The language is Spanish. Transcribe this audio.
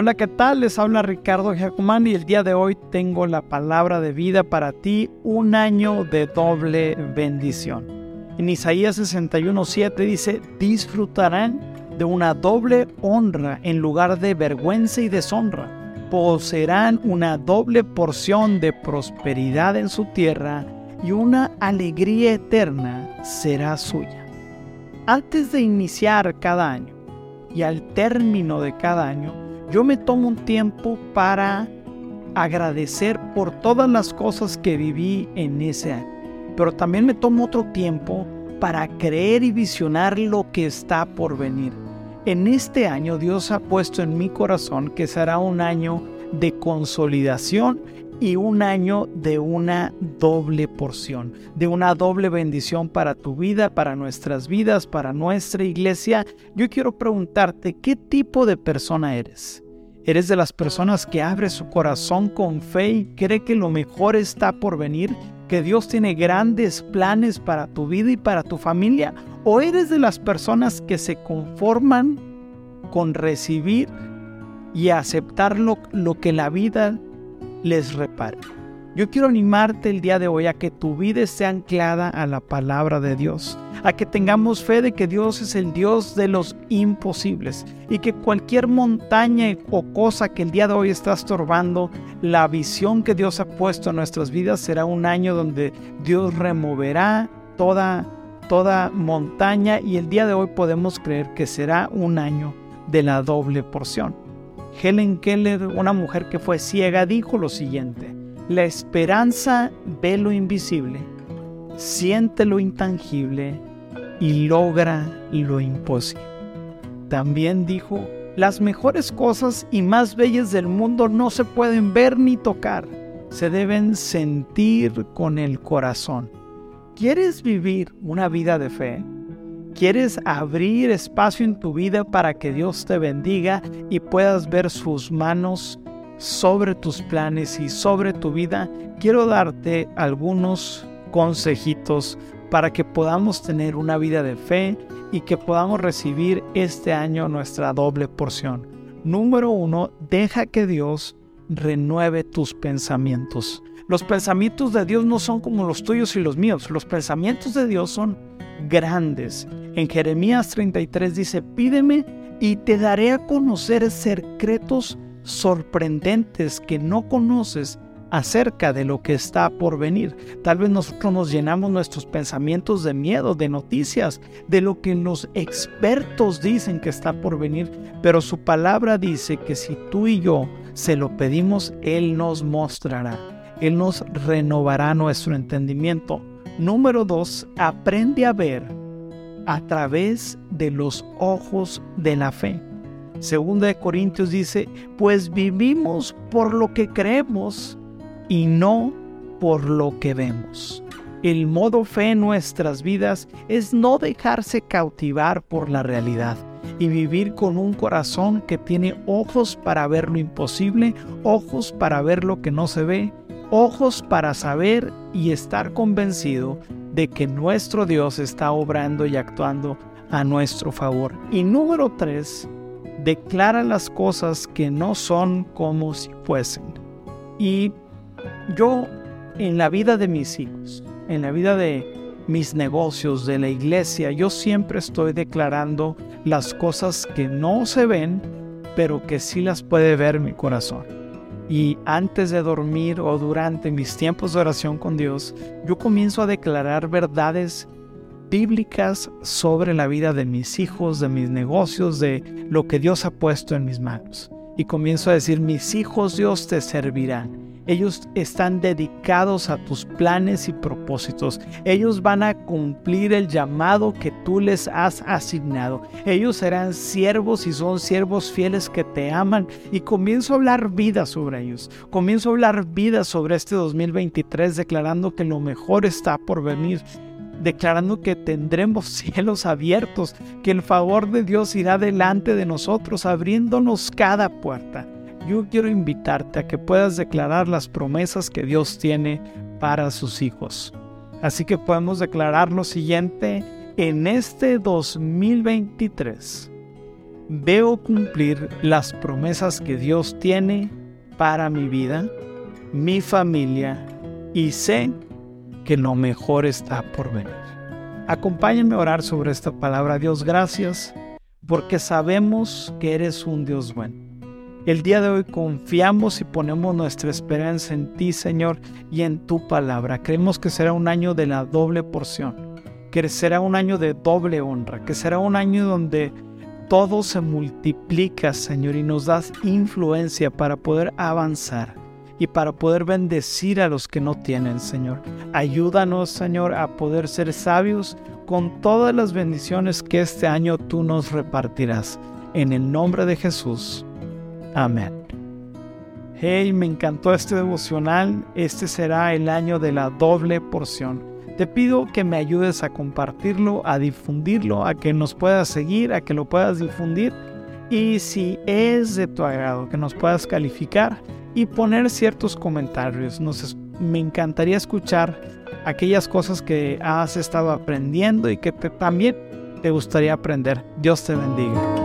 Hola, ¿qué tal? Les habla Ricardo Giacomán y el día de hoy tengo la palabra de vida para ti, un año de doble bendición. En Isaías 61:7 dice, disfrutarán de una doble honra en lugar de vergüenza y deshonra. Poseerán una doble porción de prosperidad en su tierra y una alegría eterna será suya. Antes de iniciar cada año y al término de cada año, yo me tomo un tiempo para agradecer por todas las cosas que viví en ese año. Pero también me tomo otro tiempo para creer y visionar lo que está por venir. En este año Dios ha puesto en mi corazón que será un año de consolidación y un año de una doble porción, de una doble bendición para tu vida, para nuestras vidas, para nuestra iglesia. Yo quiero preguntarte, ¿qué tipo de persona eres? ¿Eres de las personas que abre su corazón con fe y cree que lo mejor está por venir? ¿Que Dios tiene grandes planes para tu vida y para tu familia? ¿O eres de las personas que se conforman con recibir y aceptar lo, lo que la vida les repare. Yo quiero animarte el día de hoy a que tu vida esté anclada a la palabra de Dios, a que tengamos fe de que Dios es el Dios de los imposibles y que cualquier montaña o cosa que el día de hoy está estorbando la visión que Dios ha puesto en nuestras vidas será un año donde Dios removerá toda toda montaña y el día de hoy podemos creer que será un año de la doble porción. Helen Keller, una mujer que fue ciega, dijo lo siguiente, la esperanza ve lo invisible, siente lo intangible y logra lo imposible. También dijo, las mejores cosas y más bellas del mundo no se pueden ver ni tocar, se deben sentir con el corazón. ¿Quieres vivir una vida de fe? ¿Quieres abrir espacio en tu vida para que Dios te bendiga y puedas ver sus manos sobre tus planes y sobre tu vida? Quiero darte algunos consejitos para que podamos tener una vida de fe y que podamos recibir este año nuestra doble porción. Número uno, deja que Dios renueve tus pensamientos. Los pensamientos de Dios no son como los tuyos y los míos. Los pensamientos de Dios son grandes. En Jeremías 33 dice, pídeme y te daré a conocer secretos sorprendentes que no conoces acerca de lo que está por venir. Tal vez nosotros nos llenamos nuestros pensamientos de miedo, de noticias, de lo que los expertos dicen que está por venir, pero su palabra dice que si tú y yo se lo pedimos, Él nos mostrará, Él nos renovará nuestro entendimiento. Número dos, aprende a ver a través de los ojos de la fe. Segunda de Corintios dice, pues vivimos por lo que creemos y no por lo que vemos. El modo fe en nuestras vidas es no dejarse cautivar por la realidad y vivir con un corazón que tiene ojos para ver lo imposible, ojos para ver lo que no se ve ojos para saber y estar convencido de que nuestro Dios está obrando y actuando a nuestro favor. Y número tres, declara las cosas que no son como si fuesen. Y yo en la vida de mis hijos, en la vida de mis negocios, de la iglesia, yo siempre estoy declarando las cosas que no se ven, pero que sí las puede ver mi corazón y antes de dormir o durante mis tiempos de oración con Dios, yo comienzo a declarar verdades bíblicas sobre la vida de mis hijos, de mis negocios, de lo que Dios ha puesto en mis manos. Y comienzo a decir, mis hijos Dios te servirán ellos están dedicados a tus planes y propósitos. Ellos van a cumplir el llamado que tú les has asignado. Ellos serán siervos y son siervos fieles que te aman. Y comienzo a hablar vida sobre ellos. Comienzo a hablar vida sobre este 2023 declarando que lo mejor está por venir declarando que tendremos cielos abiertos, que el favor de Dios irá delante de nosotros, abriéndonos cada puerta yo quiero invitarte a que puedas declarar las promesas que Dios tiene para sus hijos. Así que podemos declarar lo siguiente, en este 2023 veo cumplir las promesas que Dios tiene para mi vida, mi familia y sé que lo mejor está por venir. Acompáñenme a orar sobre esta palabra. Dios, gracias porque sabemos que eres un Dios bueno. El día de hoy confiamos y ponemos nuestra esperanza en ti, Señor, y en tu palabra. Creemos que será un año de la doble porción, que será un año de doble honra, que será un año donde todo se multiplica, Señor, y nos das influencia para poder avanzar y para poder bendecir a los que no tienen, Señor. Ayúdanos, Señor, a poder ser sabios con todas las bendiciones que este año tú nos repartirás. En el nombre de Jesús. Amén. Hey, me encantó este devocional. Este será el año de la doble porción. Te pido que me ayudes a compartirlo, a difundirlo, a que nos puedas seguir, a que lo puedas difundir. Y si es de tu agrado, que nos puedas calificar y poner ciertos comentarios. Me encantaría escuchar aquellas cosas que has estado aprendiendo y que también te gustaría aprender. Dios te bendiga.